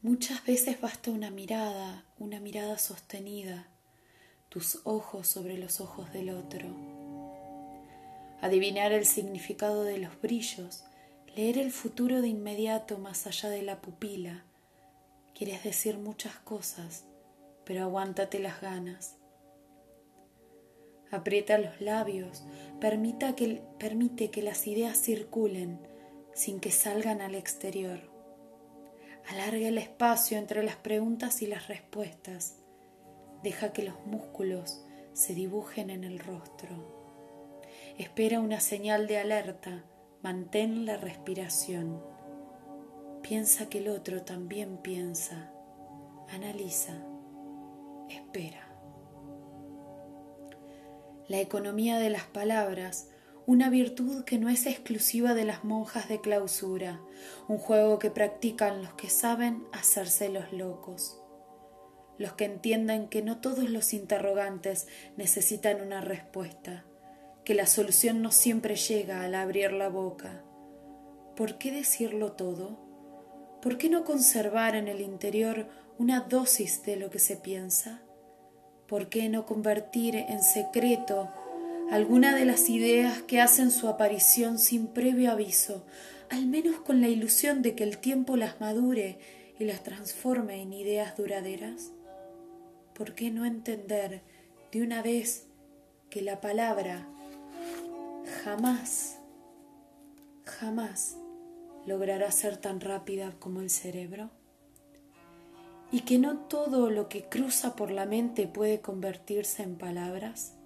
Muchas veces basta una mirada, una mirada sostenida, tus ojos sobre los ojos del otro. Adivinar el significado de los brillos, leer el futuro de inmediato más allá de la pupila. Quieres decir muchas cosas, pero aguántate las ganas. Aprieta los labios, permite que las ideas circulen sin que salgan al exterior. Alarga el espacio entre las preguntas y las respuestas. Deja que los músculos se dibujen en el rostro. Espera una señal de alerta. Mantén la respiración. Piensa que el otro también piensa. Analiza. Espera. La economía de las palabras una virtud que no es exclusiva de las monjas de clausura, un juego que practican los que saben hacerse los locos, los que entienden que no todos los interrogantes necesitan una respuesta, que la solución no siempre llega al abrir la boca. ¿Por qué decirlo todo? ¿Por qué no conservar en el interior una dosis de lo que se piensa? ¿Por qué no convertir en secreto alguna de las ideas que hacen su aparición sin previo aviso, al menos con la ilusión de que el tiempo las madure y las transforme en ideas duraderas? ¿Por qué no entender de una vez que la palabra jamás, jamás logrará ser tan rápida como el cerebro? ¿Y que no todo lo que cruza por la mente puede convertirse en palabras?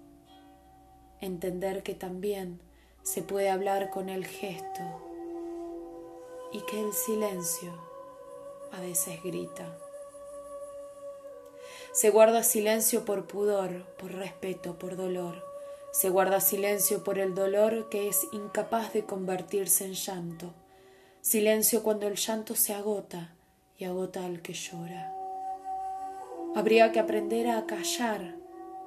Entender que también se puede hablar con el gesto y que el silencio a veces grita. Se guarda silencio por pudor, por respeto, por dolor. Se guarda silencio por el dolor que es incapaz de convertirse en llanto. Silencio cuando el llanto se agota y agota al que llora. Habría que aprender a callar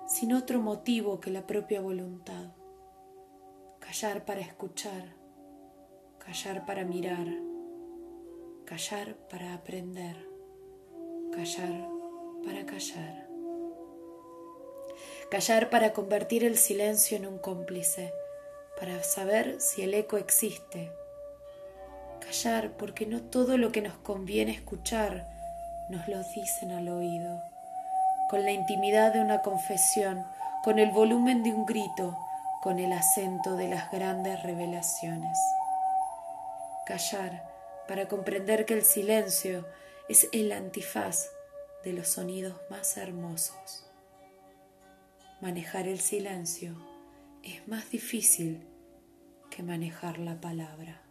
sin otro motivo que la propia voluntad. Callar para escuchar, callar para mirar, callar para aprender, callar para callar. Callar para convertir el silencio en un cómplice, para saber si el eco existe. Callar porque no todo lo que nos conviene escuchar nos lo dicen al oído con la intimidad de una confesión, con el volumen de un grito, con el acento de las grandes revelaciones. Callar para comprender que el silencio es el antifaz de los sonidos más hermosos. Manejar el silencio es más difícil que manejar la palabra.